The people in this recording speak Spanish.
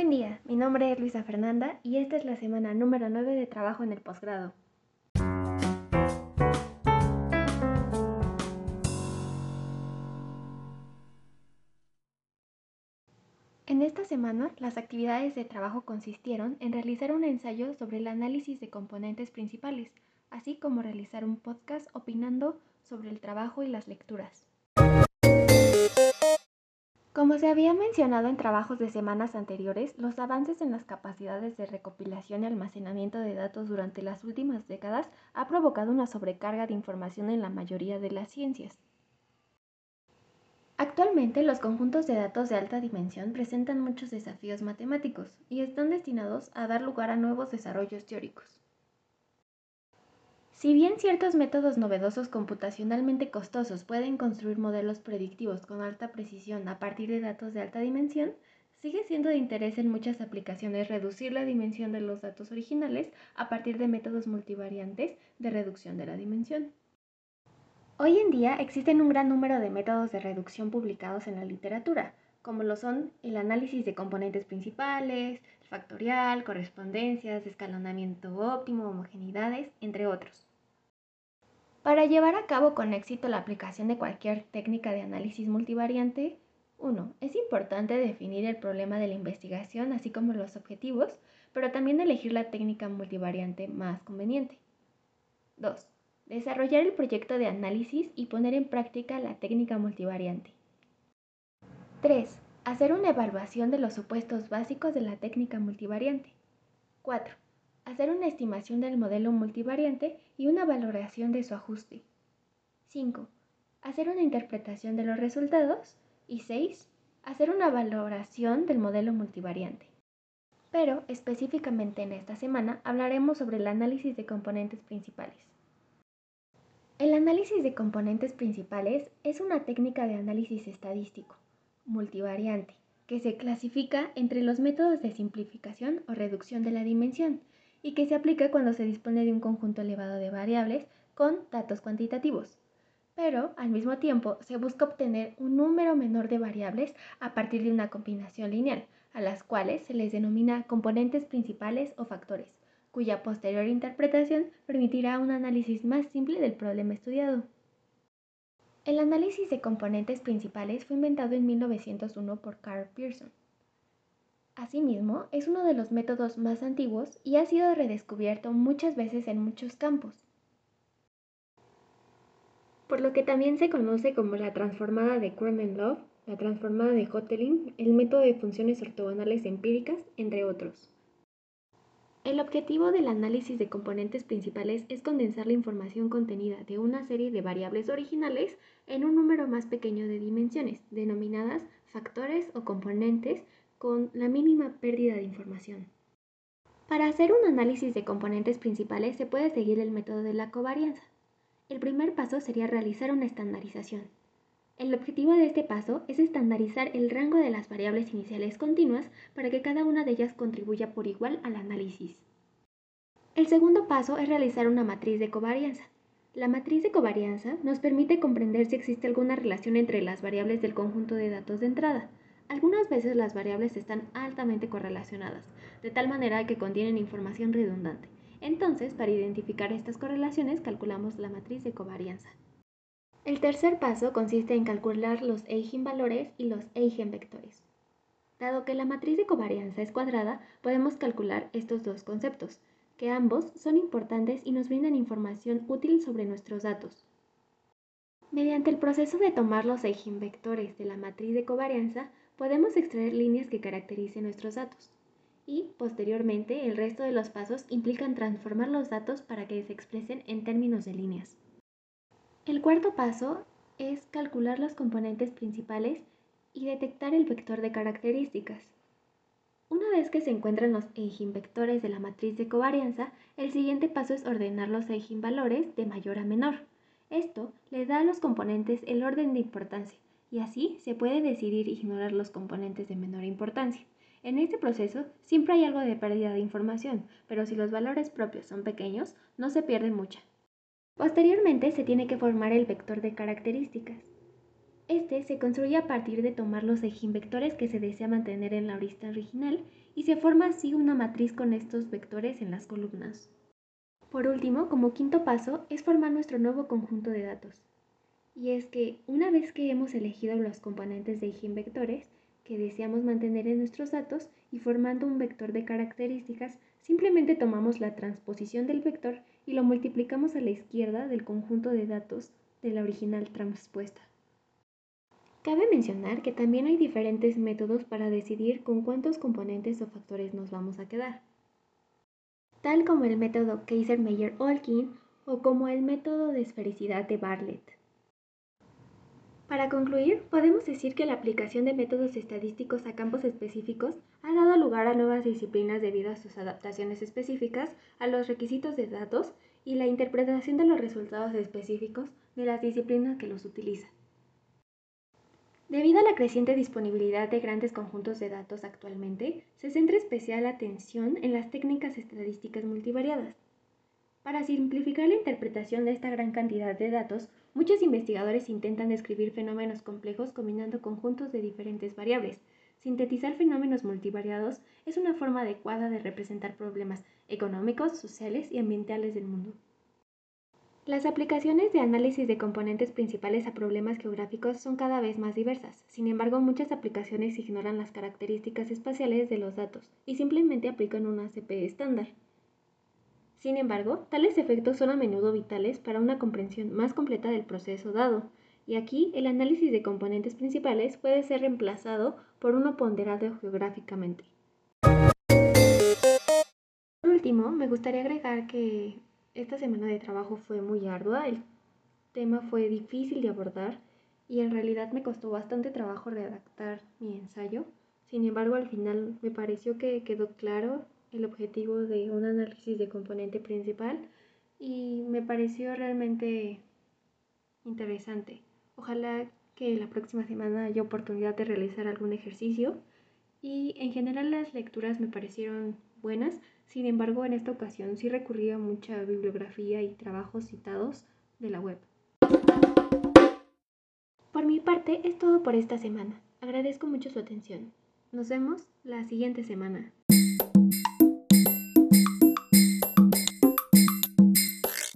Buen día, mi nombre es Luisa Fernanda y esta es la semana número 9 de trabajo en el posgrado. En esta semana, las actividades de trabajo consistieron en realizar un ensayo sobre el análisis de componentes principales, así como realizar un podcast opinando sobre el trabajo y las lecturas. Como se había mencionado en trabajos de semanas anteriores, los avances en las capacidades de recopilación y almacenamiento de datos durante las últimas décadas ha provocado una sobrecarga de información en la mayoría de las ciencias. Actualmente los conjuntos de datos de alta dimensión presentan muchos desafíos matemáticos y están destinados a dar lugar a nuevos desarrollos teóricos. Si bien ciertos métodos novedosos computacionalmente costosos pueden construir modelos predictivos con alta precisión a partir de datos de alta dimensión, sigue siendo de interés en muchas aplicaciones reducir la dimensión de los datos originales a partir de métodos multivariantes de reducción de la dimensión. Hoy en día existen un gran número de métodos de reducción publicados en la literatura, como lo son el análisis de componentes principales, factorial, correspondencias, escalonamiento óptimo, homogeneidades, entre otros. Para llevar a cabo con éxito la aplicación de cualquier técnica de análisis multivariante, 1. Es importante definir el problema de la investigación así como los objetivos, pero también elegir la técnica multivariante más conveniente. 2. Desarrollar el proyecto de análisis y poner en práctica la técnica multivariante. 3. Hacer una evaluación de los supuestos básicos de la técnica multivariante. 4 hacer una estimación del modelo multivariante y una valoración de su ajuste. 5. Hacer una interpretación de los resultados. Y 6. Hacer una valoración del modelo multivariante. Pero específicamente en esta semana hablaremos sobre el análisis de componentes principales. El análisis de componentes principales es una técnica de análisis estadístico, multivariante, que se clasifica entre los métodos de simplificación o reducción de la dimensión y que se aplica cuando se dispone de un conjunto elevado de variables con datos cuantitativos. Pero, al mismo tiempo, se busca obtener un número menor de variables a partir de una combinación lineal, a las cuales se les denomina componentes principales o factores, cuya posterior interpretación permitirá un análisis más simple del problema estudiado. El análisis de componentes principales fue inventado en 1901 por Carl Pearson Asimismo, es uno de los métodos más antiguos y ha sido redescubierto muchas veces en muchos campos, por lo que también se conoce como la transformada de Love, la transformada de Hotelling, el método de funciones ortogonales empíricas, entre otros. El objetivo del análisis de componentes principales es condensar la información contenida de una serie de variables originales en un número más pequeño de dimensiones, denominadas factores o componentes, con la mínima pérdida de información. Para hacer un análisis de componentes principales se puede seguir el método de la covarianza. El primer paso sería realizar una estandarización. El objetivo de este paso es estandarizar el rango de las variables iniciales continuas para que cada una de ellas contribuya por igual al análisis. El segundo paso es realizar una matriz de covarianza. La matriz de covarianza nos permite comprender si existe alguna relación entre las variables del conjunto de datos de entrada, algunas veces las variables están altamente correlacionadas, de tal manera que contienen información redundante. Entonces, para identificar estas correlaciones, calculamos la matriz de covarianza. El tercer paso consiste en calcular los eigenvalores y los eigenvectores. Dado que la matriz de covarianza es cuadrada, podemos calcular estos dos conceptos, que ambos son importantes y nos brindan información útil sobre nuestros datos. Mediante el proceso de tomar los eigenvectores de la matriz de covarianza, podemos extraer líneas que caractericen nuestros datos. Y, posteriormente, el resto de los pasos implican transformar los datos para que se expresen en términos de líneas. El cuarto paso es calcular los componentes principales y detectar el vector de características. Una vez que se encuentran los eigenvectores de la matriz de covarianza, el siguiente paso es ordenar los eigenvalores de mayor a menor. Esto le da a los componentes el orden de importancia y así se puede decidir ignorar los componentes de menor importancia. En este proceso siempre hay algo de pérdida de información, pero si los valores propios son pequeños, no se pierde mucha. Posteriormente se tiene que formar el vector de características. Este se construye a partir de tomar los vectores que se desea mantener en la lista original y se forma así una matriz con estos vectores en las columnas. Por último, como quinto paso, es formar nuestro nuevo conjunto de datos. Y es que una vez que hemos elegido los componentes de vectores que deseamos mantener en nuestros datos y formando un vector de características, simplemente tomamos la transposición del vector y lo multiplicamos a la izquierda del conjunto de datos de la original transpuesta. Cabe mencionar que también hay diferentes métodos para decidir con cuántos componentes o factores nos vamos a quedar, tal como el método Kaiser-Meyer-Olkin o como el método de esfericidad de Bartlett. Para concluir, podemos decir que la aplicación de métodos estadísticos a campos específicos ha dado lugar a nuevas disciplinas debido a sus adaptaciones específicas a los requisitos de datos y la interpretación de los resultados específicos de las disciplinas que los utilizan. Debido a la creciente disponibilidad de grandes conjuntos de datos actualmente, se centra especial atención en las técnicas estadísticas multivariadas. Para simplificar la interpretación de esta gran cantidad de datos, muchos investigadores intentan describir fenómenos complejos combinando conjuntos de diferentes variables. Sintetizar fenómenos multivariados es una forma adecuada de representar problemas económicos, sociales y ambientales del mundo. Las aplicaciones de análisis de componentes principales a problemas geográficos son cada vez más diversas. Sin embargo, muchas aplicaciones ignoran las características espaciales de los datos y simplemente aplican una ACP estándar. Sin embargo, tales efectos son a menudo vitales para una comprensión más completa del proceso dado, y aquí el análisis de componentes principales puede ser reemplazado por uno ponderado geográficamente. Por último, me gustaría agregar que esta semana de trabajo fue muy ardua, el tema fue difícil de abordar y en realidad me costó bastante trabajo redactar mi ensayo. Sin embargo, al final me pareció que quedó claro el objetivo de un análisis de componente principal y me pareció realmente interesante. Ojalá que la próxima semana haya oportunidad de realizar algún ejercicio y en general las lecturas me parecieron buenas. Sin embargo, en esta ocasión sí recurrí a mucha bibliografía y trabajos citados de la web. Por mi parte, es todo por esta semana. Agradezco mucho su atención. Nos vemos la siguiente semana.